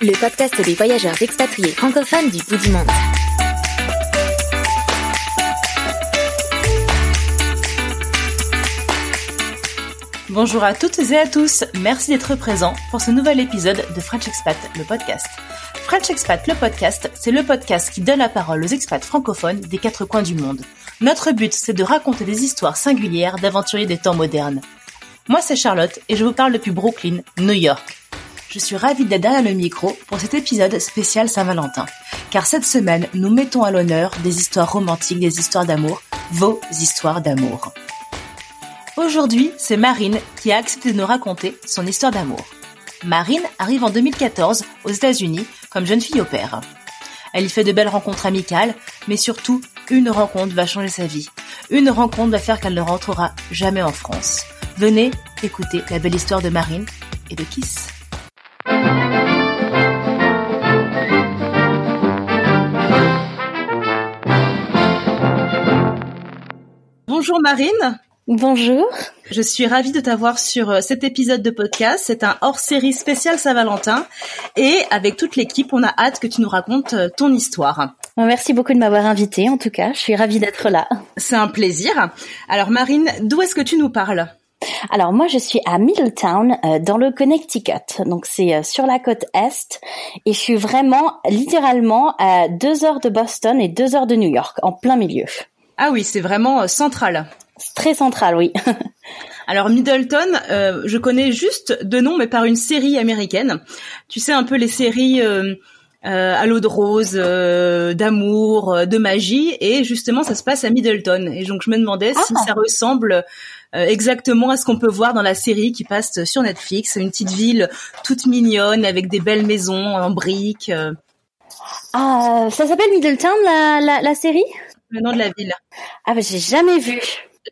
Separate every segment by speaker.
Speaker 1: Le podcast des voyageurs expatriés francophones du bout du monde.
Speaker 2: Bonjour à toutes et à tous, merci d'être présents pour ce nouvel épisode de French Expat, le podcast. French Expat, le podcast, c'est le podcast qui donne la parole aux expats francophones des quatre coins du monde. Notre but, c'est de raconter des histoires singulières d'aventuriers des temps modernes. Moi, c'est Charlotte et je vous parle depuis Brooklyn, New York. Je suis ravie d'être derrière le micro pour cet épisode spécial Saint-Valentin. Car cette semaine, nous mettons à l'honneur des histoires romantiques, des histoires d'amour, vos histoires d'amour. Aujourd'hui, c'est Marine qui a accepté de nous raconter son histoire d'amour. Marine arrive en 2014 aux États-Unis comme jeune fille au père. Elle y fait de belles rencontres amicales, mais surtout, une rencontre va changer sa vie. Une rencontre va faire qu'elle ne rentrera jamais en France. Venez écouter la belle histoire de Marine et de Kiss. Bonjour Marine.
Speaker 1: Bonjour.
Speaker 2: Je suis ravie de t'avoir sur euh, cet épisode de podcast. C'est un hors-série spécial Saint-Valentin. Et avec toute l'équipe, on a hâte que tu nous racontes euh, ton histoire.
Speaker 1: Merci beaucoup de m'avoir invitée, en tout cas. Je suis ravie d'être là.
Speaker 2: C'est un plaisir. Alors Marine, d'où est-ce que tu nous parles?
Speaker 1: Alors moi, je suis à Middletown, euh, dans le Connecticut. Donc c'est euh, sur la côte est. Et je suis vraiment, littéralement, à deux heures de Boston et deux heures de New York, en plein milieu.
Speaker 2: Ah oui, c'est vraiment euh, central.
Speaker 1: Très central, oui.
Speaker 2: Alors Middleton, euh, je connais juste de nom, mais par une série américaine. Tu sais un peu les séries euh, à l'eau de rose, euh, d'amour, euh, de magie, et justement ça se passe à Middleton. Et donc je me demandais si
Speaker 1: Ah.
Speaker 2: ça ressemble euh, exactement à ce qu'on peut voir dans la série qui passe sur Netflix, une petite ville toute mignonne avec des belles maisons en briques. euh,
Speaker 1: Ah, ça s'appelle Middletown, la, la, la série?
Speaker 2: Le nom de la ville.
Speaker 1: Ah, bah j'ai jamais vu.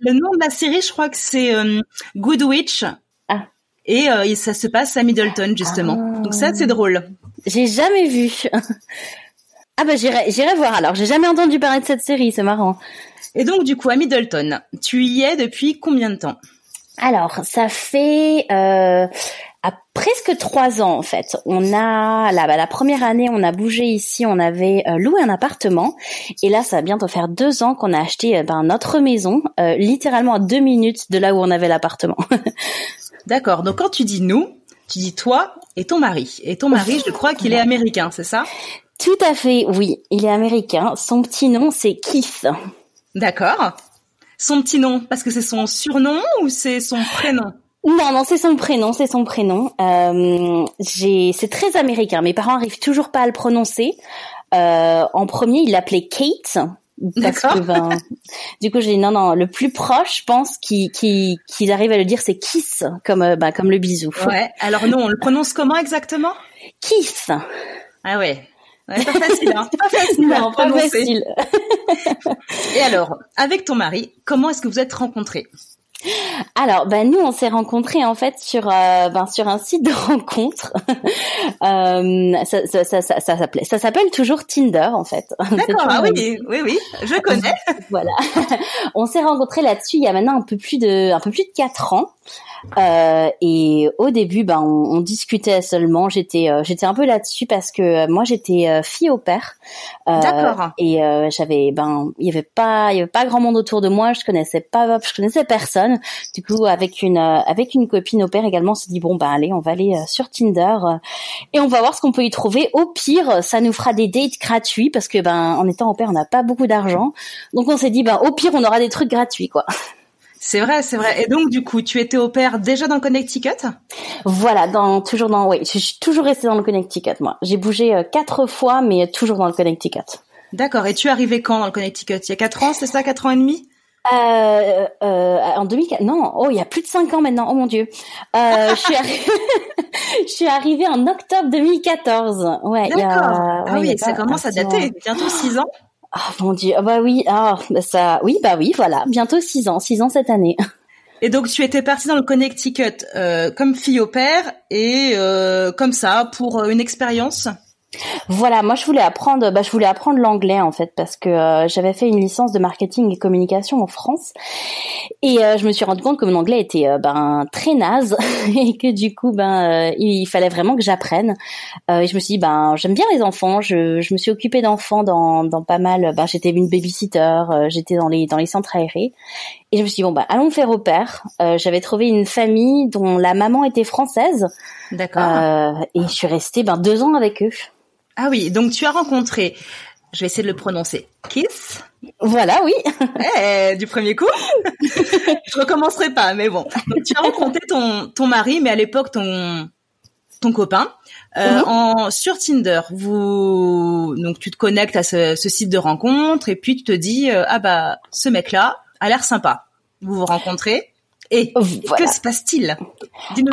Speaker 2: Le nom de la série, je crois que c'est euh, Good Witch.
Speaker 1: Ah.
Speaker 2: Et euh, ça se passe à Middleton justement.
Speaker 1: Ah.
Speaker 2: Donc ça c'est drôle.
Speaker 1: J'ai jamais vu. ah bah j'irai, j'irai voir alors. J'ai jamais entendu parler de cette série, c'est marrant.
Speaker 2: Et donc du coup à Middleton, tu y es depuis combien de temps?
Speaker 1: Alors, ça fait euh, à presque trois ans en fait. On a la, bah, la première année, on a bougé ici, on avait euh, loué un appartement, et là, ça va bientôt faire deux ans qu'on a acheté euh, ben, notre maison, euh, littéralement à deux minutes de là où on avait l'appartement.
Speaker 2: D'accord. Donc quand tu dis nous, tu dis toi et ton mari. Et ton mari, je crois qu'il est américain, c'est ça?
Speaker 1: Tout à fait, oui. Il est américain. Son petit nom, c'est Keith.
Speaker 2: D'accord. Son petit nom, parce que c'est son surnom ou c'est son prénom?
Speaker 1: Non, non, c'est son prénom, c'est son prénom. Euh, j'ai, c'est très américain. Mes parents arrivent toujours pas à le prononcer. Euh, en premier, il l'appelait Kate. Parce
Speaker 2: D'accord.
Speaker 1: que ben, du coup, j'ai dit non, non, le plus proche, je pense, qui, qui, qu'ils arrivent à le dire, c'est kiss, comme, euh, ben, comme le bisou.
Speaker 2: Ouais. Alors non, on le prononce comment exactement?
Speaker 1: Kiss.
Speaker 2: Ah ouais. Ouais, pas facile, hein. Pas facile à
Speaker 1: pas facile.
Speaker 2: Et alors, avec ton mari, comment est-ce que vous êtes rencontrés?
Speaker 1: Alors, ben nous, on s'est rencontrés en fait sur euh, ben, sur un site de rencontre. euh, ça, ça, ça, ça, ça s'appelait, ça s'appelle toujours Tinder en fait.
Speaker 2: D'accord. Ah oui, oui, oui, je connais.
Speaker 1: voilà. on s'est rencontrés là-dessus il y a maintenant un peu plus de un peu plus de quatre ans. Euh, et au début, ben, on, on discutait seulement. J'étais, j'étais un peu là-dessus parce que moi, j'étais fille au père.
Speaker 2: D'accord.
Speaker 1: Et j'avais, ben, il y avait pas, il y avait pas grand monde autour de moi. Je connaissais pas, je connaissais personne. Du coup, avec une avec une copine au père également, on s'est dit bon bah allez, on va aller sur Tinder et on va voir ce qu'on peut y trouver. Au pire, ça nous fera des dates gratuits parce que ben en étant au père, on n'a pas beaucoup d'argent, donc on s'est dit ben au pire, on aura des trucs gratuits quoi.
Speaker 2: C'est vrai, c'est vrai. Et donc, du coup, tu étais au père déjà dans le Connecticut?
Speaker 1: Voilà, dans toujours dans. Oui, je suis toujours restée dans le Connecticut, moi. J'ai bougé euh, quatre fois, mais toujours dans le Connecticut.
Speaker 2: D'accord. Et tu es arrivé quand dans le Connecticut? Il y a quatre ans, c'est ça, quatre ans et demi?
Speaker 1: Euh, euh, en 2004, non, oh, il y a plus de cinq ans maintenant, oh mon dieu. Euh, je suis arrivée, je suis arrivée en octobre 2014. Ouais,
Speaker 2: D'accord. A... Ah oui, ça commence à dater, bientôt six ans.
Speaker 1: Ah mon dieu, ah bah oui, ah bah ça, oui bah oui, voilà, bientôt six ans, six ans cette année.
Speaker 2: Et donc tu étais partie dans le Connecticut euh, comme fille au père et euh, comme ça pour euh, une expérience?
Speaker 1: Voilà, moi je voulais apprendre, bah, je voulais apprendre l'anglais en fait parce que euh, j'avais fait une licence de marketing et communication en France et euh, je me suis rendu compte que mon anglais était euh, ben très naze et que du coup ben il fallait vraiment que j'apprenne. et je me suis dit ben j'aime bien les enfants, je, je me suis occupée d'enfants dans, dans pas mal, ben j'étais une babysitter, j'étais dans les dans les centres aérés et je me suis dit bon ben allons faire au père. j'avais trouvé une famille dont la maman était française.
Speaker 2: D'accord.
Speaker 1: et je suis restée ben deux ans avec eux.
Speaker 2: Ah oui, donc tu as rencontré, je vais essayer de le prononcer, Kiss?
Speaker 1: Voilà, oui.
Speaker 2: Eh, du premier coup. je recommencerai pas, mais bon. Donc tu as rencontré ton ton mari, mais à l'époque ton ton copain. Euh, mhm. en sur Tinder, vous donc tu te connectes à ce, site de rencontre et puis tu te dis euh, ah bah ce mec là a l'air sympa. Vous vous rencontrez et que se passe-t-il?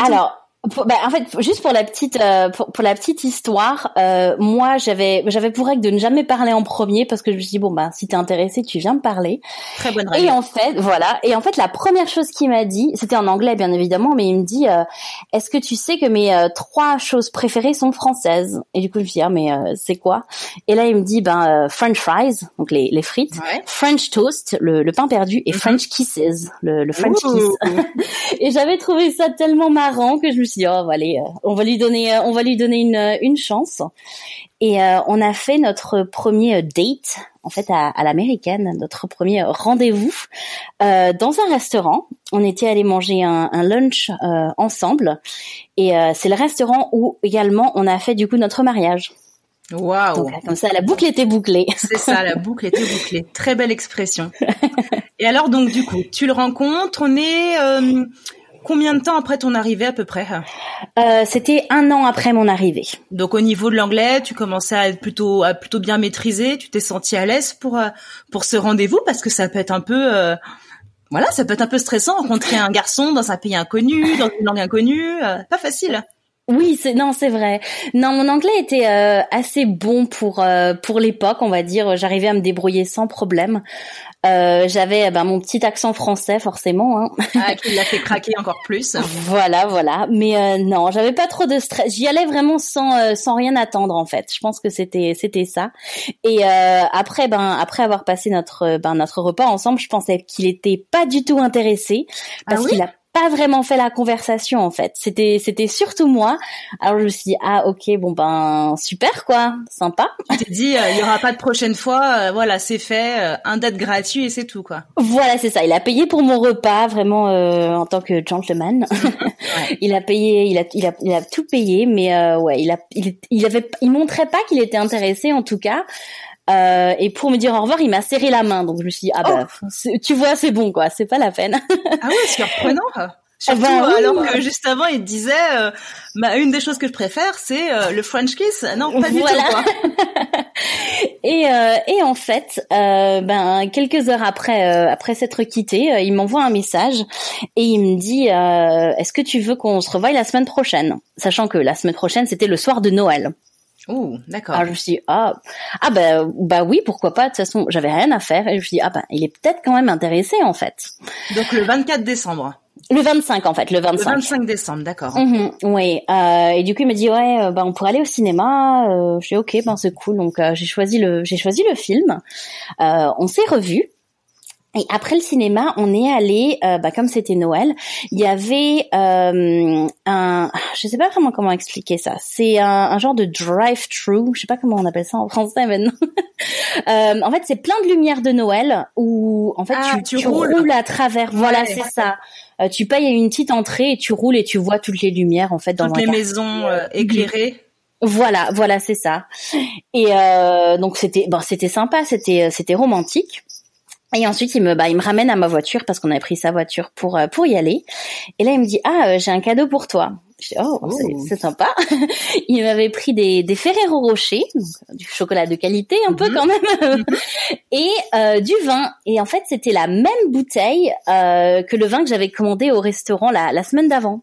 Speaker 1: Alors bah, en fait, juste pour la petite euh, pour, pour, la petite histoire, euh, moi j'avais j'avais pour règle de ne jamais parler en premier parce que je me suis dit bon bah si t'es intéressé tu viens me parler.
Speaker 2: Très bonne règle.
Speaker 1: Et en fait voilà. Et en fait la première chose qu'il m'a dit c'était en anglais bien évidemment mais il me dit euh, est-ce que tu sais que mes euh, trois choses préférées sont françaises? Et du coup je me dit ah mais c'est quoi? Et là il me dit ben French fries donc les les frites, French toast le, le pain perdu et mhm. French kisses le, le French kiss et j'avais trouvé ça tellement marrant que je me suis dit, oh, aller, euh, on va lui donner, euh, on va lui donner une, euh, une chance. Et on a fait notre premier date, en fait, à, à l'américaine, notre premier rendez-vous euh, dans un restaurant. On était allé manger un, un lunch euh, ensemble, et c'est le restaurant où également on a fait du coup notre mariage.
Speaker 2: Waouh
Speaker 1: Comme ça, la boucle était bouclée.
Speaker 2: C'est ça, la boucle était bouclée. Très belle expression. Et alors donc du coup, tu le rencontres, on est Combien de temps après ton arrivée à peu près?
Speaker 1: Euh, C'était un an après mon arrivée.
Speaker 2: Donc au niveau de l'anglais, tu commençais à être plutôt à plutôt bien maîtriser. Tu t'es senti à l'aise pour euh, pour ce rendez-vous? Parce que ça peut être un peu euh, voilà, ça peut être un peu stressant rencontrer un garçon dans un pays inconnu, dans une langue inconnue, pas facile.
Speaker 1: Oui, c'est non, c'est vrai. Non, mon anglais était assez bon pour pour l'époque, on va dire. J'arrivais à me débrouiller sans problème. Euh, j'avais ben, mon petit accent français forcément. Hein.
Speaker 2: Ah, qui l'a fait craquer encore plus.
Speaker 1: voilà, voilà. Mais euh, non, j'avais pas trop de stress. J'y allais vraiment sans euh, sans rien attendre en fait. Je pense que c'était c'était ça. Et euh, après, ben après avoir passé notre ben notre repas ensemble, je pensais qu'il était pas du tout intéressé parce ah qu'il a pas vraiment fait la conversation en fait. C'était c'était surtout moi. Alors je me suis dit ah ok bon ben super quoi, sympa.
Speaker 2: Tu t'es dit euh, il y aura pas de prochaine fois, euh, voilà c'est fait, euh, un date gratuit et c'est tout quoi.
Speaker 1: Voilà c'est ça. Il a payé pour mon repas vraiment en tant que gentleman. Il a payé, il a il a il a tout payé, mais ouais il a il, il avait il montrait pas qu'il était intéressé en tout cas. Euh, et pour me dire au revoir, il m'a serré la main. Donc je me suis dit ah bah oh. tu vois c'est bon quoi, c'est pas la peine.
Speaker 2: ah oui, c'est surprenant. Surtout ah bah alors que juste avant il disait euh, bah, une des choses que je préfère c'est euh, le French kiss. Non, pas du tout quoi.
Speaker 1: et euh, et en fait ben quelques heures après après s'être quitté, il m'envoie un message et il me dit est-ce que tu veux qu'on se revoie la semaine prochaine, sachant que la semaine prochaine c'était le soir de Noël.
Speaker 2: Oh, d'accord.
Speaker 1: Alors je me suis dit, ah, ah bah, bah oui, pourquoi pas. De toute façon, j'avais rien à faire et je me suis dit, ah ben, il est peut-être quand même intéressé en fait.
Speaker 2: Donc le 24 décembre.
Speaker 1: Le 25 en fait, le 25.
Speaker 2: Le 25 décembre, d'accord.
Speaker 1: Mhm, oui. Euh, et du coup, il m'a dit ouais, euh, bah on pourrait aller au cinéma. Euh, je dis ok, ben c'est cool. Donc euh, j'ai choisi le j'ai choisi le film. Euh, on s'est revus. Et après le cinéma, on est allé, euh, bah, comme c'était Noël, il y avait euh, un, je sais pas vraiment comment expliquer ça. C'est un, genre de drive-through, je sais pas comment on appelle ça en français maintenant. euh, en fait, c'est plein de lumières de Noël où en fait
Speaker 2: Ah,
Speaker 1: tu,
Speaker 2: tu
Speaker 1: tu
Speaker 2: roules.
Speaker 1: roules à travers. Voilà,
Speaker 2: Ouais.
Speaker 1: c'est ça. Euh, tu payes une petite entrée et tu roules et tu vois toutes les lumières en fait dans
Speaker 2: Toutes les
Speaker 1: quartier.
Speaker 2: maisons euh, éclairées.
Speaker 1: Voilà, voilà, c'est ça. Et euh, donc c'était bon, c'était sympa, c'était c'était romantique. Et ensuite il me bah il me ramène à ma voiture parce qu'on avait pris sa voiture pour euh, pour y aller. Et là il me dit ah euh, j'ai un cadeau pour toi. Je dis oh c'est- c'est sympa. il m'avait pris des des Ferrero Rocher, donc euh, du chocolat de qualité un peu
Speaker 2: Mhm.
Speaker 1: quand même, et euh, du vin. Et en fait c'était la même bouteille euh, que le vin que j'avais commandé au restaurant la la semaine d'avant.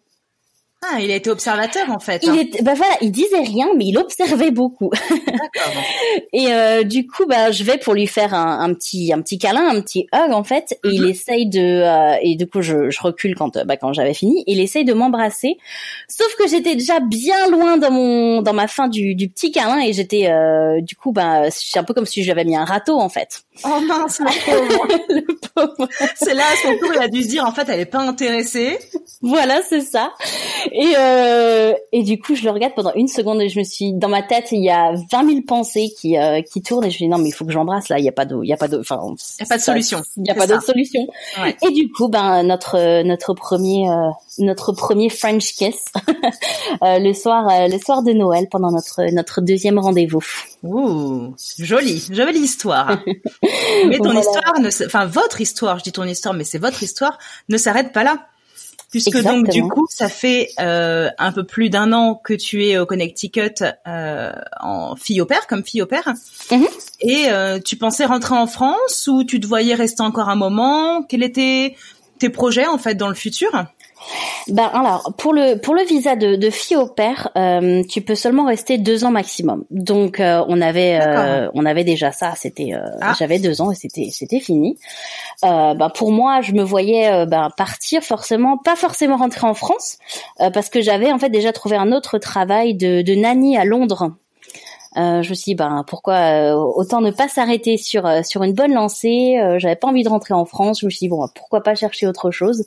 Speaker 2: Ah, il a été observateur en fait.
Speaker 1: Il
Speaker 2: hein.
Speaker 1: était, bah voilà, il disait rien, mais il observait beaucoup. Et euh, du coup, bah, je vais pour lui faire un, un petit, un petit câlin, un petit hug en fait. Et il
Speaker 2: Mhm.
Speaker 1: essaye de, euh, et du coup, je, je recule quand, euh, bah, quand j'avais fini. Il essaye de m'embrasser, sauf que j'étais déjà bien loin dans mon, dans ma fin du, du petit câlin et j'étais, euh, du coup, bah, c'est un peu comme si j'avais mis un râteau en fait.
Speaker 2: Oh mince, le pauvre.
Speaker 1: Le pauvre.
Speaker 2: C'est là à son tour, il a dû se dire en fait, elle est pas intéressée.
Speaker 1: Voilà, c'est ça. Et euh, et du coup, je le regarde pendant une seconde et je me suis dans ma tête, il y a 20 000 pensées qui euh, qui tournent et je me dis non mais il faut que j'embrasse là, il y a pas de il y a pas de enfin
Speaker 2: Y a pas de solution.
Speaker 1: Il y a pas d'autre solution.
Speaker 2: Ouais.
Speaker 1: Et du coup, ben notre notre premier euh, notre premier French kiss le soir le soir de Noël pendant notre notre deuxième rendez-vous.
Speaker 2: Ouh, jolie, jolie histoire. Mais ton
Speaker 1: Voilà.
Speaker 2: histoire, ne, enfin votre histoire, je dis ton histoire, mais c'est votre histoire, ne s'arrête pas là. Puisque donc du coup, ça fait euh, un peu plus d'un an que tu es au Connecticut euh, en fille au père, comme fille au père.
Speaker 1: Mhm.
Speaker 2: Et euh, tu pensais rentrer en France ou tu te voyais rester encore un moment? Quels étaient tes projets en fait dans le futur?
Speaker 1: Ben alors pour le pour le visa de, de fille au père, euh, tu peux seulement rester deux ans maximum. Donc euh, on avait euh, on avait déjà ça. C'était euh,
Speaker 2: Ah.
Speaker 1: j'avais deux ans et c'était c'était fini. Euh, ben pour moi, je me voyais euh, ben partir forcément, pas forcément rentrer en France euh, parce que j'avais en fait déjà trouvé un autre travail de de nanny à Londres. Euh, je me suis dit, ben pourquoi euh, autant ne pas s'arrêter sur euh, sur une bonne lancée. Euh, J'avais pas envie de rentrer en France. Je me suis dit bon, pourquoi pas chercher autre chose.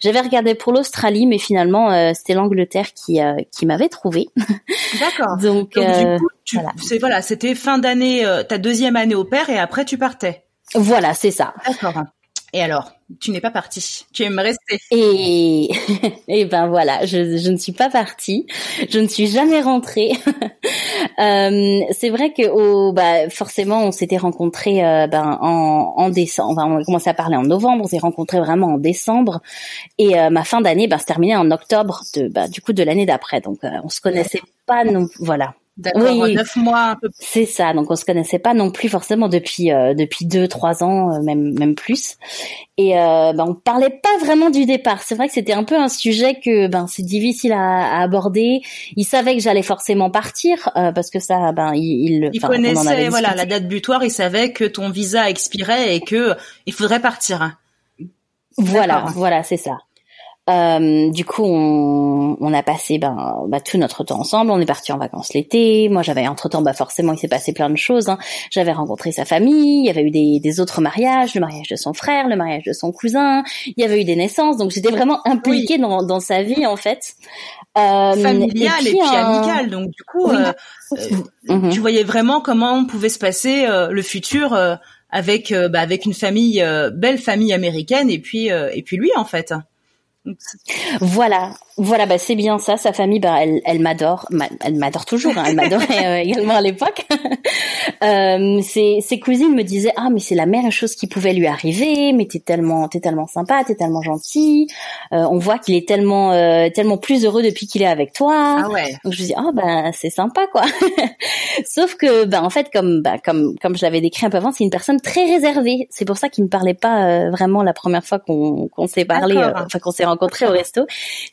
Speaker 1: J'avais regardé pour l'Australie, mais finalement euh, c'était l'Angleterre qui euh, qui m'avait trouvé.
Speaker 2: D'accord.
Speaker 1: Donc,
Speaker 2: Donc du coup, tu,
Speaker 1: voilà.
Speaker 2: c'est voilà, c'était fin d'année, euh, ta deuxième année au père, et après tu partais.
Speaker 1: voilà, c'est ça.
Speaker 2: D'accord. Et alors, tu n'es pas parti. Tu aimes rester.
Speaker 1: Et et ben voilà, je, ne suis pas partie, je ne suis jamais rentrée. Euh, c'est vrai que au, bah, forcément on s'était rencontrés euh, ben, en, décembre. On a commencé à parler en novembre, on s'est rencontrés vraiment en décembre. Et euh, ma fin d'année ben, se terminait en octobre de bah, du coup de l'année d'après. Donc on se connaissait pas non voilà.
Speaker 2: D'accord.
Speaker 1: Oui.
Speaker 2: Neuf mois.
Speaker 1: C'est ça, donc on se connaissait pas non plus forcément depuis euh, depuis deux trois ans, euh, même même plus. Et euh, ben on parlait pas vraiment du départ. C'est vrai que c'était un peu un sujet que ben c'est difficile à, à aborder. Il savait que j'allais forcément partir euh, parce que ça ben il il,
Speaker 2: Il connaissait voilà la date butoir. Il savait que ton visa expirait et que il faudrait partir.
Speaker 1: Voilà, voilà, c'est ça. Euh, du coup, on, on a passé ben, bah, tout notre temps ensemble. On est parti en vacances l'été. Moi, j'avais entre temps, bah forcément, il s'est passé plein de choses. hein. J'avais rencontré sa famille. Il y avait eu des, des autres mariages, le mariage de son frère, le mariage de son cousin. Il y avait eu des naissances. Donc, j'étais vraiment impliquée dans, dans sa vie en fait. Euh,
Speaker 2: Familial et puis,
Speaker 1: un-
Speaker 2: amical. Donc du coup,
Speaker 1: Oui.
Speaker 2: euh, euh,
Speaker 1: Mhm.
Speaker 2: tu voyais vraiment comment pouvait se passer euh, le futur euh, avec euh, bah, avec une famille euh, belle famille américaine et puis euh, et puis lui en fait.
Speaker 1: Voilà, voilà, bah c'est bien ça. Sa famille, bah elle, elle m'adore, Ma- elle m'adore toujours. hein, elle m'adorait euh, également à l'époque. euh, ses, ses cousines me disaient ah mais c'est la meilleure chose qui pouvait lui arriver. Mais t'es tellement, t'es tellement sympa, t'es tellement gentil. Euh, on voit qu'il est tellement, euh, tellement plus heureux depuis qu'il est avec toi.
Speaker 2: Ah ouais.
Speaker 1: Donc je me dis ah ben c'est sympa quoi. Sauf que ben en fait comme bah, comme comme je l'avais décrit un peu avant, c'est une personne très réservée. C'est pour ça qu'il ne parlait pas euh, vraiment la première fois qu'on qu'on s'est parlé, enfin qu'on s'est rencontré au resto.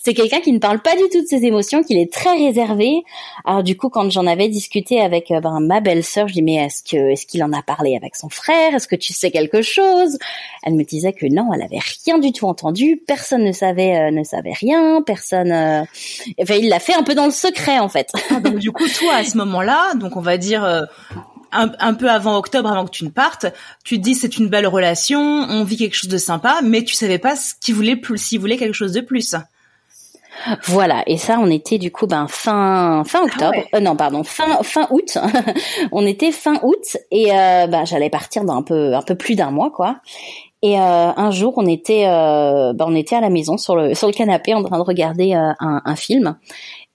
Speaker 1: C'est quelqu'un qui ne parle pas du tout de ses émotions, qu'il est très réservé. Alors du coup quand j'en avais discuté avec euh, ben, ma belle-sœur, je dis mais est-ce est-ce qu'il en a parlé avec son frère? Est-ce que tu sais quelque chose? Elle me disait que non, elle avait rien du tout entendu. Personne ne savait euh, ne savait rien. Personne. euh, Enfin il l'a fait un peu dans le secret en fait.
Speaker 2: Ah, donc du coup toi à ce moment-là, donc on va dire un, peu avant octobre, avant que tu ne partes, tu te dis c'est une belle relation, on vit quelque chose de sympa, mais tu savais pas ce qu'il voulait plus, s'il voulait quelque chose de plus.
Speaker 1: Voilà, et ça, on était du coup ben fin fin ah octobre, euh, non pardon fin fin août. on était fin août et euh, ben j'allais partir dans un peu un peu plus d'un mois quoi. Et euh, un jour, on était ben, on était à la maison sur le sur le canapé en train de regarder un, un, film.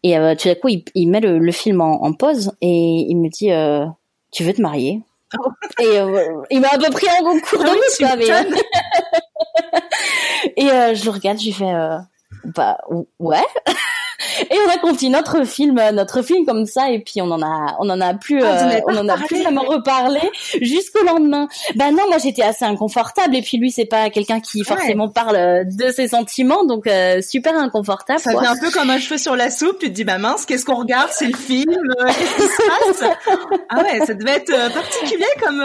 Speaker 1: Et tout d'un coup, il, il met le, le, film en, en, pause et il me dit "Tu veux te marier? Oh. Et il m'a un peu pris en cours de route, ah mais. et je le regarde, je lui fais bah ouais. et on a continué notre film, notre film comme ça, et puis on en a, on en a plus, ah, euh, on en a plus vraiment reparlé jusqu'au lendemain. Bah non, moi j'étais assez inconfortable, et puis lui c'est pas quelqu'un qui forcément parle de ses sentiments, donc euh, super inconfortable.
Speaker 2: Ça fait un peu comme un cheveu sur la soupe. Tu te dis bah mince, qu'est-ce qu'on regarde C'est le film. Euh, qu'est-ce qui se passe? Ah ouais, ça devait être particulier comme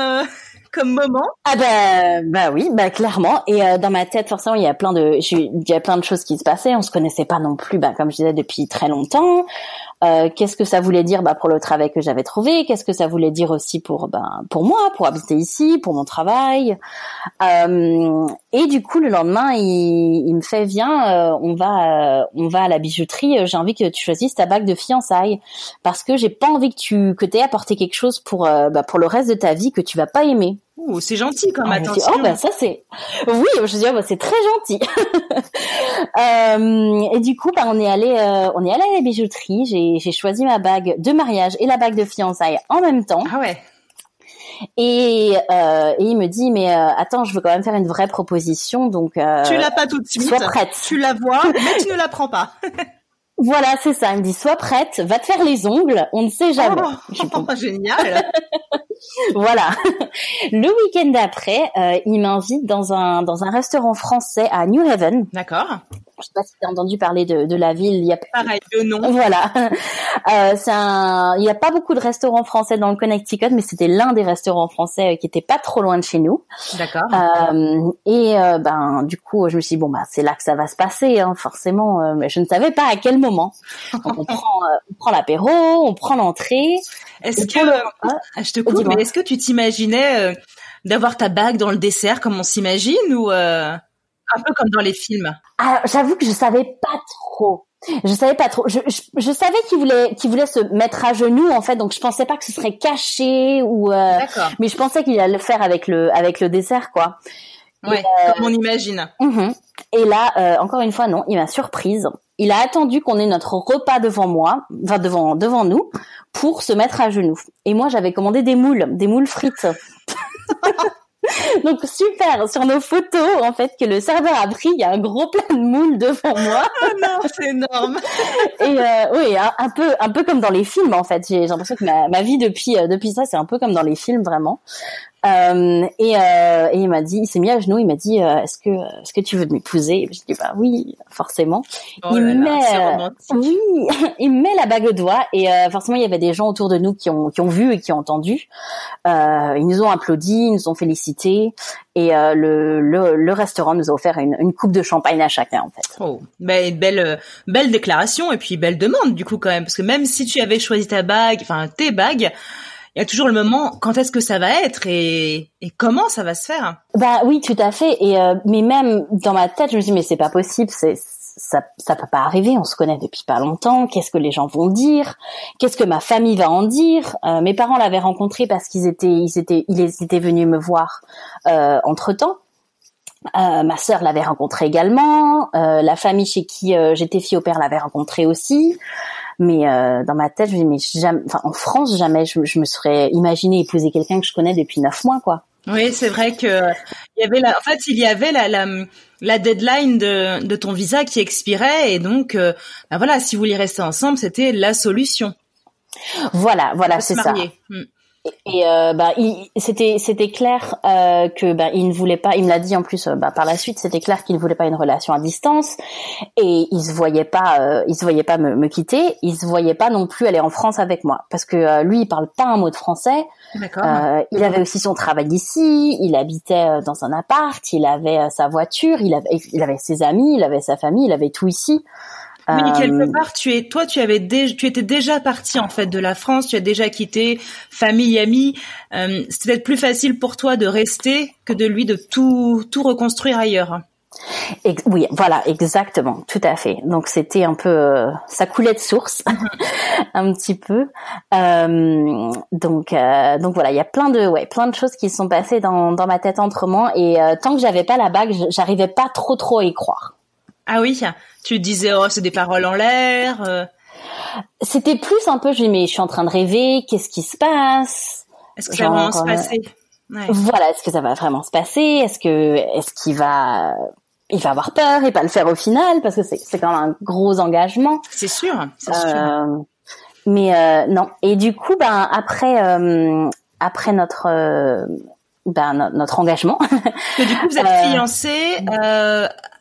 Speaker 2: moment
Speaker 1: Ah bah, bah oui, bah clairement. Et euh, dans ma tête, forcément, il y a plein de, il y a plein de choses qui se passaient. On se connaissait pas non plus, bah comme je disais, depuis très longtemps. Euh, qu'est-ce que ça voulait dire bah, pour le travail que j'avais trouvé? Qu'est-ce que ça voulait dire aussi pour bah, pour moi, pour habiter ici, pour mon travail? Euh, Et du coup, le lendemain, il, me fait viens, euh, on va euh, on va à la bijouterie. J'ai envie que tu choisisses ta bague de fiançailles parce que j'ai pas envie que tu que aies apporté quelque chose pour bah, pour le reste de ta vie que tu vas pas aimer.
Speaker 2: Ouh, c'est gentil comme ah, attention.
Speaker 1: oh bah ça c'est oui, je dis oh, bah, c'est très gentil. euh, et du coup bah on est allé euh, on est allé à la bijouterie, j'ai j'ai choisi ma bague de mariage et la bague de fiançailles en même temps.
Speaker 2: Ah ouais.
Speaker 1: Et, euh, et il me dit mais attends, je veux quand même faire une vraie proposition donc
Speaker 2: Tu l'as pas tout de suite.
Speaker 1: Sois prête.
Speaker 2: Tu la vois, mais tu ne la prends pas.
Speaker 1: Voilà, c'est ça. Il me dit sois prête, va te faire les ongles, on ne sait jamais.
Speaker 2: Oh, génial.
Speaker 1: voilà. Le week-end d'après, euh, il m'invite dans un dans un restaurant français à New Haven.
Speaker 2: D'accord.
Speaker 1: Je sais pas si tu as entendu parler de, de la ville. Il y a
Speaker 2: pareil de nom.
Speaker 1: Voilà. Euh, c'est un. Il y a pas beaucoup de restaurants français dans le Connecticut, mais c'était l'un des restaurants français euh, qui était pas trop loin de chez nous.
Speaker 2: D'accord.
Speaker 1: Euh, et euh, ben du coup, je me suis dit bon bah c'est là que ça va se passer, hein, forcément. Euh, mais je ne savais pas à quel moment. Donc, on prend on prend l'apéro, on prend l'entrée.
Speaker 2: Est-ce que ah, je te coupe, mais est-ce que tu t'imaginais d'avoir ta bague dans le dessert comme on s'imagine ou un peu comme dans les films.
Speaker 1: Ah, j'avoue que je savais pas trop. Je savais pas trop. Je, je, savais qu'il voulait qu'il voulait se mettre à genoux en fait, donc je pensais pas que ce serait caché ou. Euh, mais je pensais qu'il allait le faire avec le avec le dessert quoi.
Speaker 2: Ouais, comme on imagine.
Speaker 1: Mhm. Et là, euh, encore une fois, non, il m'a surprise. Il a attendu qu'on ait notre repas devant moi, enfin devant devant nous, pour se mettre à genoux. Et moi, j'avais commandé des moules, des moules frites. Donc super, sur nos photos, en fait, que le serveur a pris, il y a un gros plein de moules devant moi.
Speaker 2: Oh non, c'est énorme.
Speaker 1: et euh, oui, un, peu, un peu comme dans les films, en fait. J'ai l'impression que ma, ma vie depuis, euh, depuis ça, c'est un peu comme dans les films, vraiment. Euh, et, euh, et, il m'a dit, il s'est mis à genoux, il m'a dit, euh, est-ce que, est-ce que tu veux m'épouser? Je dis bah oui, forcément.
Speaker 2: Oh il met,
Speaker 1: oui, il met la bague au doigt et forcément il y avait des gens autour de nous qui ont, qui ont vu et qui ont entendu. ils nous ont applaudi, ils nous ont félicités et le, le, le, restaurant nous a offert une, une, coupe de champagne à chacun en fait.
Speaker 2: Oh, ben, belle, belle déclaration et puis belle demande du coup quand même parce que même si tu avais choisi ta bague, enfin tes bagues il y a toujours le moment quand est-ce que ça va être et, et comment ça va se faire?
Speaker 1: Bah oui, tout à fait. Et euh, mais même dans ma tête, je me dis mais c'est pas possible, c'est ça ça peut pas arriver. On se connaît depuis pas longtemps. Qu'est-ce que les gens vont dire? Qu'est-ce que ma famille va en dire? Euh, Mes parents l'avaient rencontré parce qu'ils étaient ils étaient ils étaient venus me voir euh, entre temps. Euh, ma sœur l'avait rencontré également, euh, la famille chez qui euh, j'étais fille au père l'avait rencontré aussi. Mais dans ma tête, je me dis, mais jamais, enfin, en France, jamais je, je, me serais imaginé épouser quelqu'un que je connais depuis neuf mois, quoi.
Speaker 2: Oui, c'est vrai que il y avait la, en fait, il y avait la, la, la deadline de, de ton visa qui expirait et donc, bah voilà, si vous vouliez rester ensemble, c'était la solution.
Speaker 1: Voilà, voilà, c'est ça. Et euh, bah, c'était c'était clair euh, que bah, il ne voulait pas. Il me l'a dit en plus euh, bah, par la suite. C'était clair qu'il ne voulait pas une relation à distance et il se voyait pas. Euh, il se voyait pas me, me, quitter. Il se voyait pas non plus aller en France avec moi parce que euh, lui il parle pas un mot de français. il avait aussi son travail ici. Il habitait dans un appart. Il avait sa voiture. Il avait il avait ses amis. Il avait sa famille. Il avait tout ici.
Speaker 2: Oui, quelque part, tu es, toi, tu avais tu étais déjà parti en fait de la France, tu as déjà quitté famille, amis. Euh, C'était peut-être plus facile pour toi de rester que de lui de tout tout reconstruire ailleurs
Speaker 1: oui, voilà, exactement, tout à fait. Donc c'était un peu, euh, ça coulait de source, un petit peu. Euh, donc, euh, donc voilà, il y a plein de, ouais, plein de choses qui sont passées dans, dans ma tête entrement et tant que j'avais pas la bague, j'arrivais pas trop trop à y croire.
Speaker 2: Ah oui, tu disais oh c'est des paroles en l'air.
Speaker 1: C'était plus un peu, je dis mais je suis en train de rêver, qu'est-ce qui se passe?
Speaker 2: Est-ce que ça va vraiment se passer?
Speaker 1: Voilà, est-ce que ça va vraiment se passer? Est-ce que est-ce qu'il va il va avoir peur et pas le faire au final? Parce que c'est c'est quand même un gros engagement.
Speaker 2: C'est sûr, c'est sûr.
Speaker 1: Euh, mais euh, non. Et du coup, ben après euh, après notre ben notre engagement.
Speaker 2: du coup, vous êtes fiancés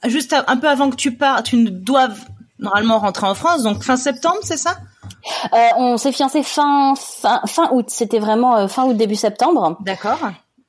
Speaker 2: juste un peu avant que tu pars. Tu ne dois normalement rentrer en France, donc fin septembre, c'est ça?
Speaker 1: On s'est fiancés fin fin fin août. C'était vraiment fin août début septembre.
Speaker 2: D'accord.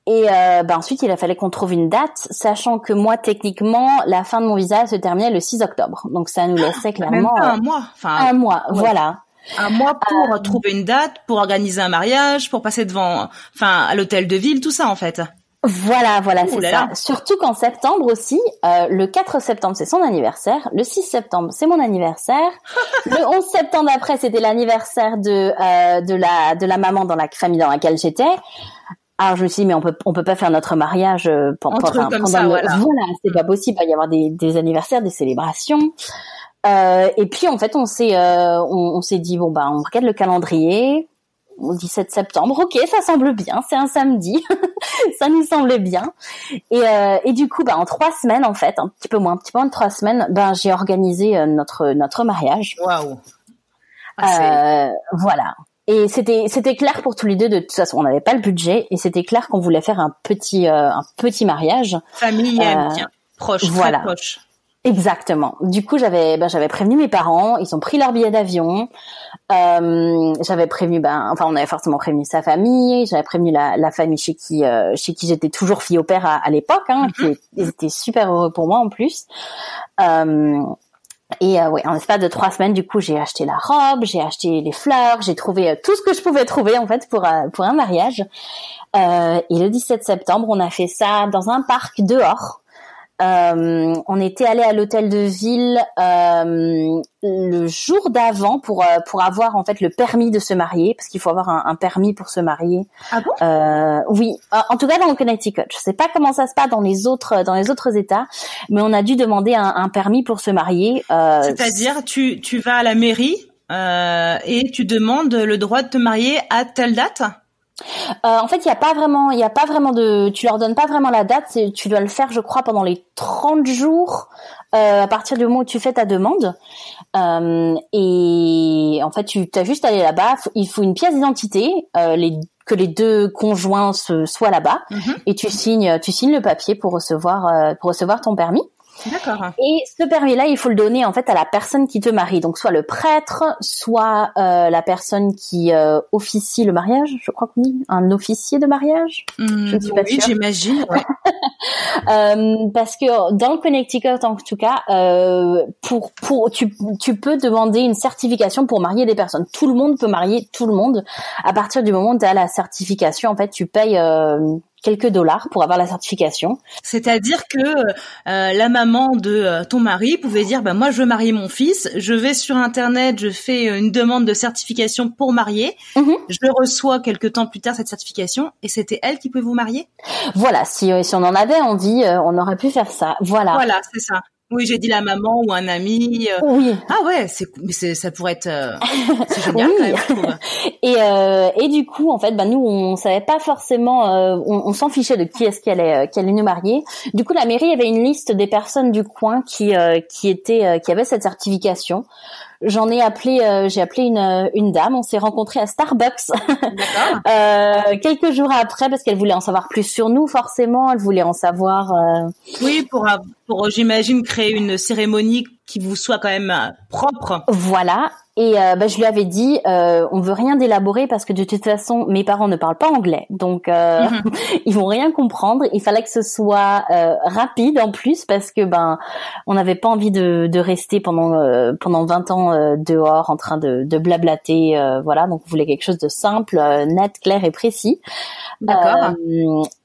Speaker 1: Et euh, bah ensuite, il a fallu qu'on trouve une date, sachant que moi, techniquement, la fin de mon visa se terminait le 6 octobre. Donc ça nous laissait clairement
Speaker 2: Même un mois.
Speaker 1: Enfin, un mois, voilà.
Speaker 2: Un mois pour euh, trouver une date, pour organiser un mariage, pour passer devant, enfin, à l'hôtel de ville, tout ça en fait.
Speaker 1: Voilà, voilà, c'est ça. Surtout qu'en septembre aussi, euh, le 4 septembre c'est son anniversaire, le 6 septembre c'est mon anniversaire, le 11 septembre après c'était l'anniversaire de euh, de la de la maman dans la famille dans laquelle j'étais. Alors je me suis dit mais on peut on peut pas faire notre mariage
Speaker 2: pendant, ça, voilà,
Speaker 1: voilà c'est pas possible, il va y avoir des, des anniversaires, des célébrations. Euh, et puis en fait on s'est euh, on, on s'est dit bon bah on regarde le calendrier, 17 septembre, ok, ça semble bien, c'est un samedi, ça nous semblait bien. Et, euh, et du coup, bah, en trois semaines en fait, un petit peu moins, un petit peu moins de trois semaines, ben j'ai organisé euh, notre notre mariage.
Speaker 2: Waouh.
Speaker 1: Ah, voilà. Et c'était c'était clair pour tous les deux de toute façon on n'avait pas le budget et c'était clair qu'on voulait faire un petit euh, un petit mariage
Speaker 2: famille euh, proche voilà. très proche
Speaker 1: exactement du coup j'avais ben, j'avais prévenu mes parents ils ont pris leur billet d'avion euh, j'avais prévenu ben enfin on avait forcément prévenu sa famille j'avais prévenu la, la famille chez qui euh, chez qui j'étais toujours fille au père à, à l'époque hein, qui ils étaient super heureux pour moi en plus euh, et euh, ouais, en espace de trois semaines, du coup, j'ai acheté la robe, j'ai acheté les fleurs, j'ai trouvé euh, tout ce que je pouvais trouver en fait pour euh, pour un mariage. Euh, et le 17 septembre, on a fait ça dans un parc dehors. Euh, on était allé à l'hôtel de ville euh, le jour d'avant pour euh, pour avoir en fait le permis de se marier parce qu'il faut avoir un, un, permis pour se marier.
Speaker 2: Ah bon?
Speaker 1: Euh, Oui, en tout cas dans le Connecticut. Je sais pas comment ça se passe dans les autres dans les autres États, mais on a dû demander un, un permis pour se marier.
Speaker 2: Euh, C'est-à-dire tu tu vas à la mairie et tu demandes le droit de te marier à telle date?
Speaker 1: Euh, en fait, il n'y a pas vraiment, il y a pas vraiment de, tu leur donnes pas vraiment la date. Tu dois le faire, je crois, pendant les 30 jours euh, à partir du moment où tu fais ta demande. Euh, et en fait, tu as juste à aller là-bas. Il faut une pièce d'identité, euh, les, que les deux conjoints se, soient là-bas,
Speaker 2: Mhm.
Speaker 1: et tu signes, tu signes le papier pour recevoir, euh, pour recevoir ton permis.
Speaker 2: D'accord.
Speaker 1: Et ce permis-là, il faut le donner en fait à la personne qui te marie. Donc soit le prêtre, soit euh, la personne qui euh, officie le mariage. Je crois qu'on dit un officier de mariage.
Speaker 2: Mmh,
Speaker 1: Je ne suis pas
Speaker 2: oui, j'imagine. Ouais.
Speaker 1: Euh, parce que dans le Connecticut, en tout cas, euh, pour pour tu tu peux demander une certification pour marier des personnes. Tout le monde peut marier tout le monde. À partir du moment où tu as la certification, en fait, tu payes euh, quelques dollars pour avoir la certification.
Speaker 2: C'est-à-dire que euh, la maman de euh, ton mari pouvait dire bah moi je veux marier mon fils, je vais sur internet, je fais une demande de certification pour marier,
Speaker 1: Mhm.
Speaker 2: je reçois quelques temps plus tard cette certification et c'était elle qui pouvait vous marier?
Speaker 1: Voilà, si euh, si on en avait envie, euh, on aurait pu faire ça. Voilà.
Speaker 2: Voilà, c'est ça. Oui, j'ai dit la maman ou un ami. euh,
Speaker 1: Oui.
Speaker 2: Ah ouais, c'est mais c'est ça pourrait être euh, c'est génial
Speaker 1: Oui.
Speaker 2: quand même, je trouve.
Speaker 1: Et, euh, et du coup, en fait, bah, nous, on savait pas forcément, euh, on, on s'en fichait de qui est-ce qui allait, euh, qui allait nous marier. Du coup, la mairie avait une liste des personnes du coin qui, euh, qui étaient, euh, qui avaient cette certification. J'en ai appelé, euh, j'ai appelé une, euh, une dame. On s'est rencontrés à Starbucks euh, quelques jours après parce qu'elle voulait en savoir plus sur nous. Forcément, elle voulait en savoir. euh,
Speaker 2: Oui, pour av- pour j'imagine créer une cérémonie qui vous soit quand même propre.
Speaker 1: Voilà. Et euh, bah, je lui avais dit, euh, on veut rien d'élaboré parce que de toute façon, mes parents ne parlent pas anglais, donc euh, mhm. ils vont rien comprendre. Il fallait que ce soit euh, rapide en plus parce que ben, on n'avait pas envie de, de rester pendant euh, pendant 20 ans euh, dehors en train de, de blablater, voilà. Donc on voulait quelque chose de simple, net, clair et précis.
Speaker 2: D'accord.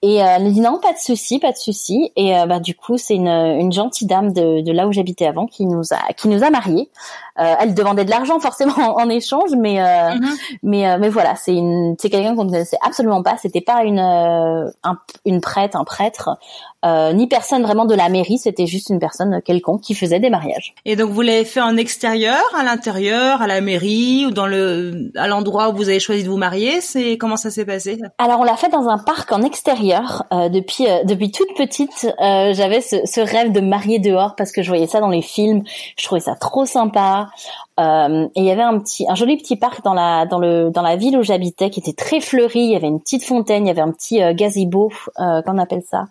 Speaker 1: et elle me dit non, pas de souci, pas de souci. Et bah du coup, c'est une, une gentille dame de, de là où j'habitais avant qui nous a qui nous a mariés. elle demandait de l'argent forcément en, échange, mais euh, mhm. mais euh, mais voilà, c'est une c'est quelqu'un qu'on ne connaissait absolument pas. C'était pas une euh, un, une prêtre, un prêtre, ni personne vraiment de la mairie. C'était juste une personne quelconque qui faisait des mariages.
Speaker 2: Et donc vous l'avez fait en extérieur, à l'intérieur, à la mairie ou dans le à l'endroit où vous avez choisi de vous marier? C'est comment ça s'est passé?
Speaker 1: Alors on l'a fait dans un parc en extérieur. depuis depuis toute petite, j'avais ce, ce rêve de marier dehors parce que je voyais ça dans les films. Je trouvais ça trop sympa. Euh, et il y avait un petit, un joli petit parc dans la dans le dans la ville où j'habitais qui était très fleuri. Il y avait une petite fontaine, il y avait un petit euh, gazebo, euh, qu'on appelle ça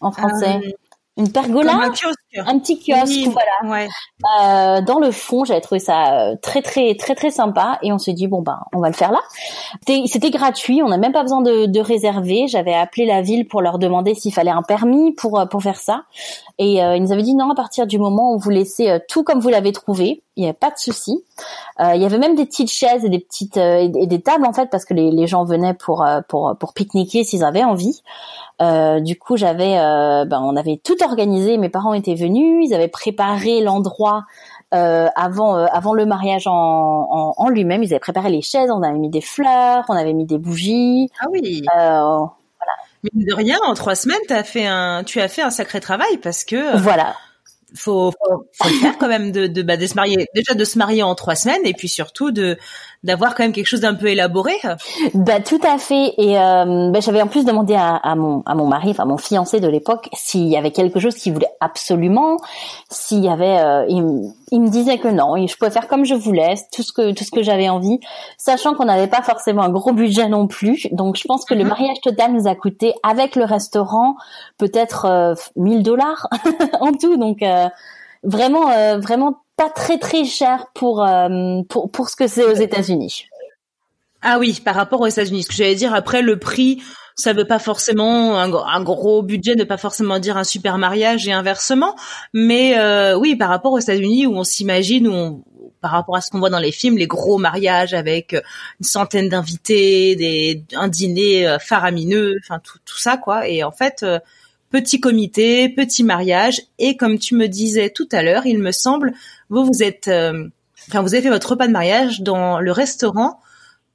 Speaker 1: en français. Ah une pergola,
Speaker 2: un, kiosque.
Speaker 1: Un petit kiosque, voilà. Ouais. Euh, dans le fond, j'avais trouvé ça euh, très très très très sympa et on s'est dit bon ben on va le faire là. C'était gratuit, on n'a même pas besoin de, de réserver. J'avais appelé la ville pour leur demander s'il fallait un permis pour euh, pour faire ça et euh, ils nous avaient dit non à partir du moment où vous laissez tout comme vous l'avez trouvé, il n'y avait pas de souci. il y avait même des petites chaises et des petites et des tables en fait parce que les, les gens venaient pour pour pour pique-niquer s'ils avaient envie. Du coup, j'avais, ben, on avait tout organisé. Mes parents étaient venus, ils avaient préparé l'endroit euh, avant, avant le mariage en, en, lui-même. Ils avaient préparé les chaises, on avait mis des fleurs, on avait mis des bougies.
Speaker 2: Ah oui. voilà. Mais de rien, en trois semaines, as fait un, tu as fait un sacré travail parce que.
Speaker 1: Voilà
Speaker 2: faut, faut, faut faire quand même de, de, bah, de se marier déjà de se marier en trois semaines et puis surtout de d'avoir quand même quelque chose d'un peu élaboré.
Speaker 1: Bah tout à fait. Et euh, bah, j'avais en plus demandé à, à, mon à mon mari, enfin mon fiancé de l'époque, s'il y avait quelque chose qu'il voulait absolument, s'il y avait, euh, il, il, me disait que non, je pouvais faire comme je voulais, tout ce que tout ce que j'avais envie, sachant qu'on n'avait pas forcément un gros budget non plus. Donc je pense que le mhm. mariage total nous a coûté avec le restaurant peut-être euh, 1000 dollars en tout. Donc euh, vraiment euh, vraiment pas très très cher pour euh, pour pour ce que c'est aux États-Unis.
Speaker 2: Ah oui, par rapport aux États-Unis. Ce que j'allais dire après le prix, ça veut pas forcément un, gros budget, ne pas forcément dire un super mariage et inversement. Mais euh, oui, par rapport aux États-Unis où on s'imagine, où on, par rapport à ce qu'on voit dans les films, les gros mariages avec une centaine d'invités, des un dîner faramineux, enfin tout, tout ça quoi. Et en fait, petit comité, petit mariage, et comme tu me disais tout à l'heure, il me semble, vous vous êtes, euh, enfin vous avez fait votre repas de mariage dans le restaurant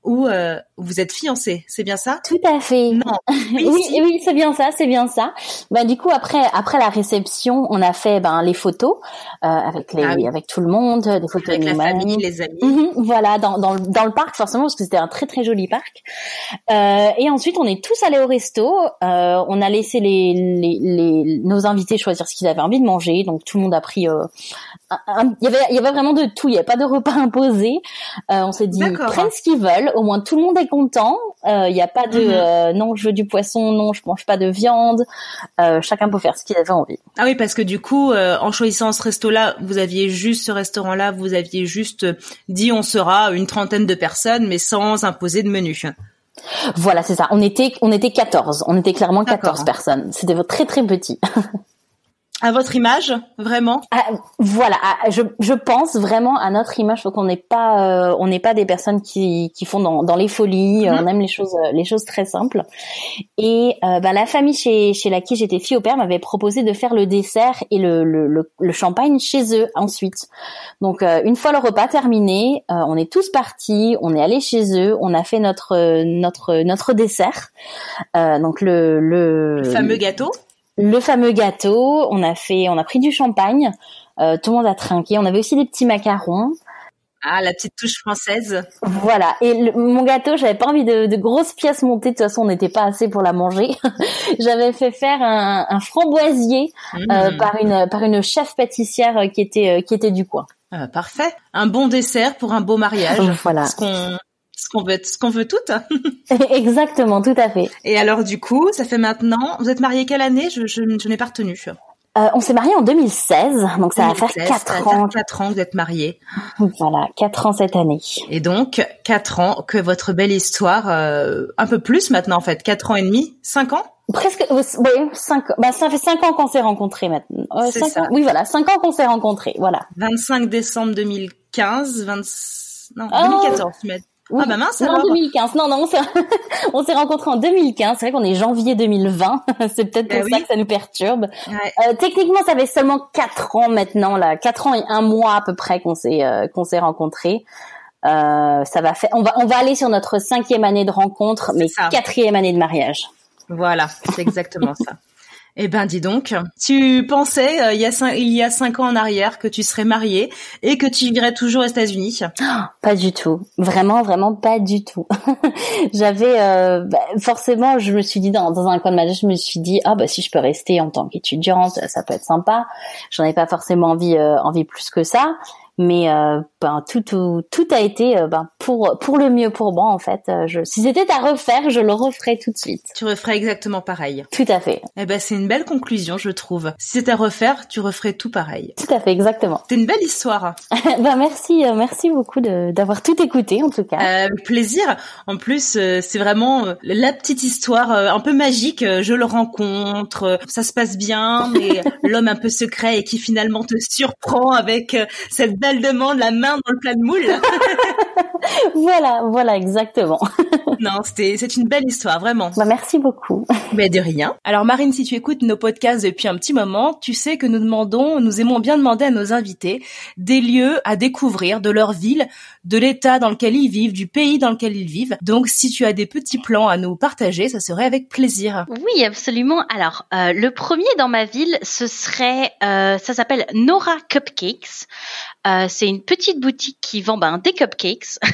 Speaker 2: où euh, vous êtes fiancé, c'est bien ça?
Speaker 1: Tout à fait.
Speaker 2: Non.
Speaker 1: Oui, oui, c'est bien ça, c'est bien ça. Bah du coup après après la réception, on a fait ben les photos euh, avec les ah avec tout le monde, des photos
Speaker 2: avec la famille, les amis.
Speaker 1: Mhm, voilà, dans, dans dans le parc forcément parce que c'était un très très joli parc. Euh, et ensuite on est tous allés au resto. Euh, on a laissé les, les, les nos invités choisir ce qu'ils avaient envie de manger. Donc tout le monde a pris. Euh, il y avait il y avait vraiment de tout. Il n'y avait pas de repas imposé. Euh, on s'est dit prennent ce qu'ils veulent. Au moins tout le monde est content. Il euh, n'y a pas de mhm. euh, non, je veux du poisson, non, je mange pas de viande. Euh, chacun peut faire ce qu'il avait envie.
Speaker 2: Ah oui, parce que du coup, en choisissant ce resto-là, vous aviez juste ce restaurant-là, vous aviez juste dit on sera une trentaine de personnes, mais sans imposer de menu.
Speaker 1: Voilà, c'est ça. On était, on était 14. On était clairement 14 personnes. C'était très très petit.
Speaker 2: à votre image, vraiment?
Speaker 1: Ah, Voilà, ah, je, je pense vraiment à notre image, faut qu'on n'est pas, euh, on n'est pas des personnes qui, qui font dans, dans les folies. Mhm. On aime les choses, les choses très simples. Et euh, bah, la famille chez, chez laquelle j'étais fille au père m'avait proposé de faire le dessert et le, le, le, champagne chez eux ensuite. Donc euh, une fois le repas terminé, on est tous partis, on est allé chez eux, on a fait notre notre notre dessert. donc le, le,
Speaker 2: le fameux gâteau?
Speaker 1: Le fameux gâteau, on a fait, on a pris du champagne, euh, tout le monde a trinqué. On avait aussi des petits macarons.
Speaker 2: Ah, la petite touche française.
Speaker 1: Voilà. Et mon gâteau, j'avais pas envie de, grosses pièces montées. De toute façon, on n'était pas assez pour la manger. j'avais fait faire un, framboisier euh, mmh. par une par une chef pâtissière qui était euh, qui était du coin.
Speaker 2: Ah, parfait. Un bon dessert pour un beau mariage. Voilà. Ce qu'on ce qu'on veut, ce qu'on veut toutes.
Speaker 1: Exactement, tout à fait.
Speaker 2: Et alors du coup, ça fait maintenant, vous êtes mariés quelle année? Je, je, je n'ai pas retenu.
Speaker 3: euh, On s'est mariés en 2016, donc ça va faire 4 ans.
Speaker 2: 4 ans que vous êtes mariés.
Speaker 3: Voilà, 4 ans cette année.
Speaker 2: Et donc 4 ans que votre belle histoire, euh, un peu plus maintenant en fait, 4 ans et demi, 5 ans?
Speaker 3: Presque, oui, 5 bah, ça fait 5 ans qu'on s'est rencontrés maintenant. Euh,
Speaker 2: ça.
Speaker 3: Ans, oui, voilà, 5 ans qu'on s'est rencontrés, voilà.
Speaker 2: 25 décembre 2015, 20... non,
Speaker 3: Oh
Speaker 2: 2014. tu m'as-
Speaker 3: Oui.
Speaker 2: Ah bah mince
Speaker 3: non,
Speaker 2: alors.
Speaker 3: 2015. Non, non, on s'est, on s'est rencontrés en 2015. C'est vrai qu'on est janvier 2020. C'est peut-être
Speaker 2: Bah
Speaker 3: pour ça
Speaker 2: oui.
Speaker 3: que ça nous perturbe.
Speaker 2: Ouais.
Speaker 3: Euh, techniquement, ça fait seulement quatre ans maintenant, là, quatre ans et un mois à peu près qu'on s'est euh, qu'on s'est rencontrés. Euh, ça va faire, on va on va aller sur notre cinquième année de rencontre, mais
Speaker 2: ça.
Speaker 3: quatrième année de mariage.
Speaker 2: Voilà, c'est exactement ça. Eh ben, dis donc, tu pensais euh, il y a cinq, ans en arrière que tu serais mariée et que tu vivrais toujours aux États-Unis.
Speaker 3: Pas du tout, vraiment, vraiment pas du tout. J'avais euh, bah, forcément, je me suis dit dans, un coin de ma tête, je me suis dit ah bah si je peux rester en tant qu'étudiante, ça peut être sympa. J'en ai pas forcément envie euh, envie plus que ça, mais euh, ben tout tout tout a été euh, ben pour pour le mieux pour moi en fait. Euh, Je, si c'était à refaire, je le referais tout de suite.
Speaker 2: Tu referais exactement pareil.
Speaker 3: Tout à fait,
Speaker 2: Eh ben, c'est une belle conclusion, je trouve. Si c'était à refaire, tu referais tout pareil.
Speaker 3: tout à fait, exactement.
Speaker 2: C'est une belle histoire.
Speaker 3: ben merci, euh, merci beaucoup d'avoir tout écouté en tout cas.
Speaker 2: Euh, plaisir. En plus, c'est vraiment la petite histoire un peu magique. Je le rencontre, ça se passe bien, mais l'homme un peu secret et qui finalement te surprend avec cette belle demande, la main dans le plat de moule.
Speaker 3: Voilà, voilà exactement.
Speaker 2: non, c'était, c'est une belle histoire, vraiment.
Speaker 3: Ben merci beaucoup.
Speaker 2: Mais de rien. Alors Marine, si tu écoutes nos podcasts depuis un petit moment, tu sais que nous demandons, nous aimons bien demander à nos invités des lieux à découvrir de leur ville, de l'état dans lequel ils vivent, du pays dans lequel ils vivent. Donc si tu as des petits plans à nous partager, ça serait avec plaisir.
Speaker 1: Oui, absolument. Alors, euh, le premier dans ma ville, ce serait, euh, ça s'appelle Nora Cupcakes. Euh, c'est une petite boutique qui vend ben, des cupcakes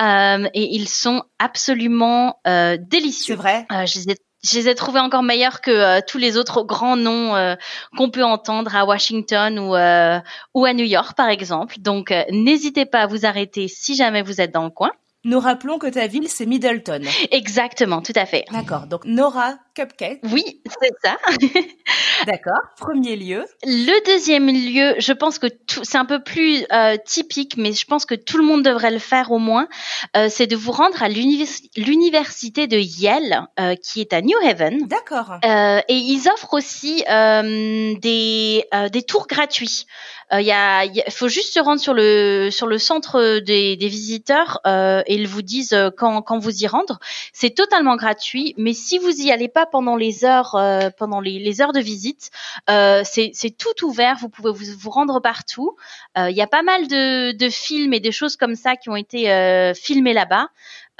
Speaker 1: Euh, et ils sont absolument euh,
Speaker 2: C'est
Speaker 1: délicieux.
Speaker 2: vrai?
Speaker 1: Euh, je les ai je les ai trouvés encore meilleurs que euh, tous les autres grands noms euh, qu'on peut entendre à Washington ou euh, ou à New York par exemple. Donc euh, n'hésitez pas à vous arrêter si jamais vous êtes dans le coin.
Speaker 2: Nous rappelons que ta ville, c'est Middleton.
Speaker 1: Exactement, tout à fait.
Speaker 2: D'accord. Donc Nora Cupcake.
Speaker 1: Oui, c'est ça.
Speaker 2: D'accord. Premier lieu.
Speaker 1: Le deuxième lieu, je pense que tout- c'est un peu plus euh, typique, mais je pense que tout le monde devrait le faire au moins. euh, c'est de vous rendre à l'univers- l'université de Yale, euh, qui est à New Haven.
Speaker 2: D'accord.
Speaker 1: Euh, et ils offrent aussi euh, des, euh, des tours gratuits. Il a- faut juste se rendre sur le centre des, visiteurs euh, et ils vous disent euh, quand, vous y rendre. C'est totalement gratuit, mais si vous y allez pas pendant les heures euh, de visite, euh, c'est tout ouvert. Vous pouvez vous, rendre partout. Il y a pas mal de, films et des choses comme ça qui ont été euh, filmés là-bas.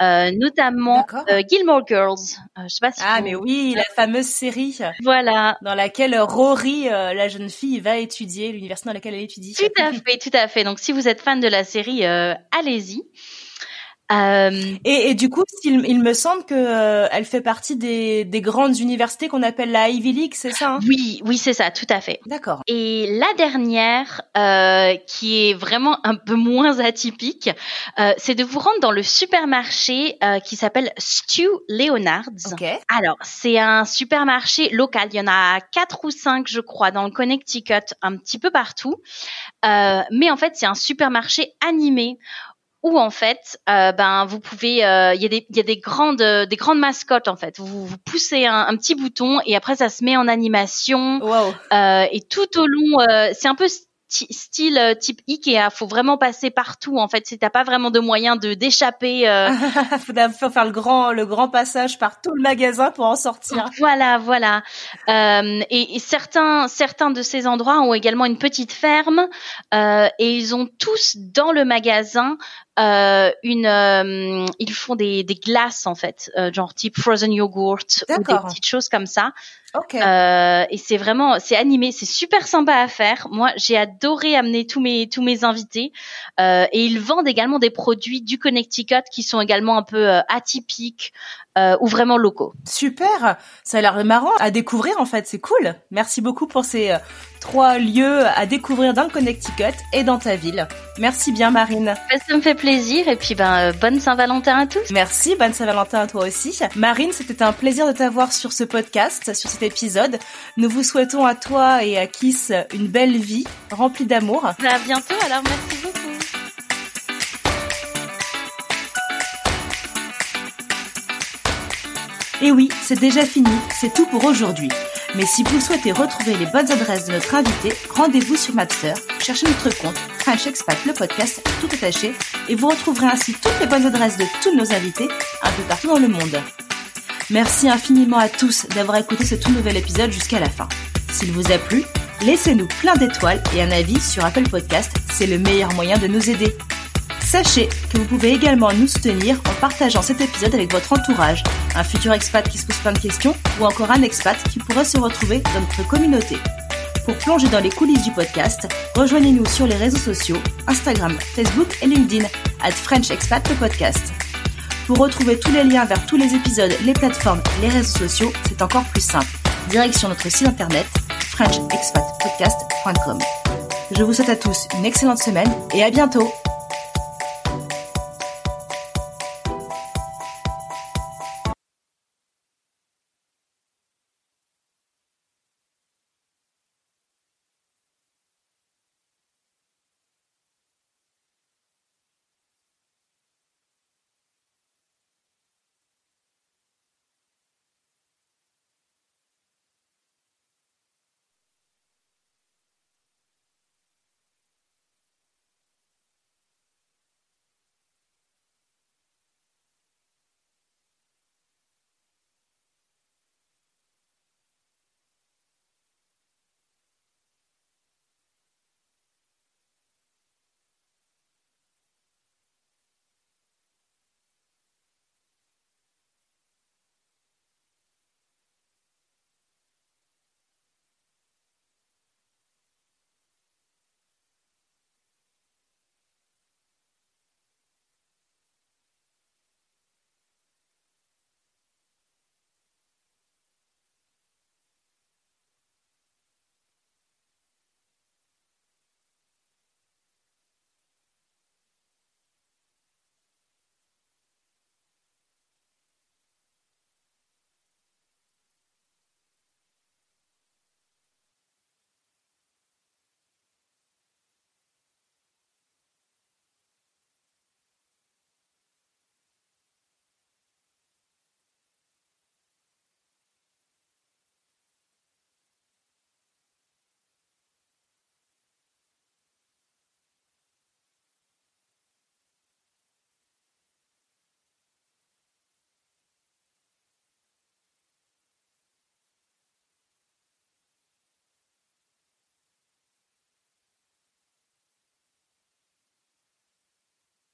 Speaker 1: Euh, notamment euh, Gilmore Girls. Euh, je sais pas si
Speaker 2: Ah
Speaker 1: vous-
Speaker 2: mais oui, la fameuse série
Speaker 1: Voilà,
Speaker 2: dans laquelle Rory, euh, la jeune fille, va étudier l'université dans laquelle elle étudie.
Speaker 1: Tout à fait, tout à fait. Donc, si vous êtes fan de la série, euh, allez-y. Euh,
Speaker 2: Et, et du coup, il, il me semble que euh, elle fait partie des, des grandes universités qu'on appelle la Ivy League, c'est ça hein?
Speaker 1: Oui, oui, c'est ça, tout à fait.
Speaker 2: D'accord.
Speaker 1: Et la dernière, euh, qui est vraiment un peu moins atypique, c'est de vous rendre dans le supermarché qui s'appelle Stu Leonard's.
Speaker 2: Ok.
Speaker 1: Alors, c'est un supermarché local. Il y en a quatre ou cinq, je crois, dans le Connecticut, un petit peu partout. Mais en fait, c'est un supermarché animé où en fait, euh, ben vous pouvez, euh, il y a des, il y a des grandes, euh, des grandes mascottes en fait. Vous, vous poussez un, un petit bouton et après ça se met en animation
Speaker 2: Wow.
Speaker 1: euh, et tout au long, euh, c'est un peu style euh, type Ikea. Faut vraiment passer partout en fait. Si t'as pas vraiment de moyens de d'échapper. euh,
Speaker 2: faut d'abord faire le grand, le grand passage par tout le magasin pour en sortir.
Speaker 1: Voilà, voilà. Euh, et, et certains, certains de ces endroits ont également une petite ferme euh, et ils ont tous dans le magasin euh, une. euh, ils font des, des glaces en fait, euh, genre type frozen yogurt ou des petites choses comme ça.
Speaker 2: Ok.
Speaker 1: Euh, et c'est vraiment, c'est animé, c'est super sympa à faire. Moi, j'ai adoré amener tous mes tous mes invités. Euh, et ils vendent également des produits du Connecticut qui sont également un peu euh, ou vraiment locaux.
Speaker 2: Super, ça a l'air marrant à découvrir en fait, c'est cool. Merci beaucoup pour ces trois lieux à découvrir dans le Connecticut et dans ta ville. Merci bien Marine.
Speaker 1: Bah, ça me fait plaisir et puis ben bonne Saint-Valentin à tous.
Speaker 2: Merci, bonne Saint-Valentin à toi aussi. Marine, c'était un plaisir de t'avoir sur ce podcast, sur cet épisode. Nous vous souhaitons à toi et à Kiss une belle vie remplie d'amour.
Speaker 1: Bah, à bientôt alors, merci beaucoup.
Speaker 2: Et oui, c'est déjà fini, c'est tout pour aujourd'hui. Mais si vous souhaitez retrouver les bonnes adresses de notre invité, rendez-vous sur Mapster, cherchez notre compte French Expat le podcast tout attaché et vous retrouverez ainsi toutes les bonnes adresses de tous nos invités un peu partout dans le monde. Merci infiniment à tous d'avoir écouté ce tout nouvel épisode jusqu'à la fin. S'il vous a plu, laissez-nous plein d'étoiles et un avis sur Apple Podcast, c'est le meilleur moyen de nous aider. Sachez que vous pouvez également nous soutenir en partageant cet épisode avec votre entourage, un futur expat qui se pose plein de questions ou encore un expat qui pourrait se retrouver dans notre communauté. Pour plonger dans les coulisses du podcast, rejoignez-nous sur les réseaux sociaux, Instagram, Facebook et LinkedIn, at French. Pour retrouver tous les liens vers tous les épisodes, les plateformes les réseaux sociaux, c'est encore plus simple. Direction notre site internet frenchexpatpodcast.com. Je vous souhaite à tous une excellente semaine et à bientôt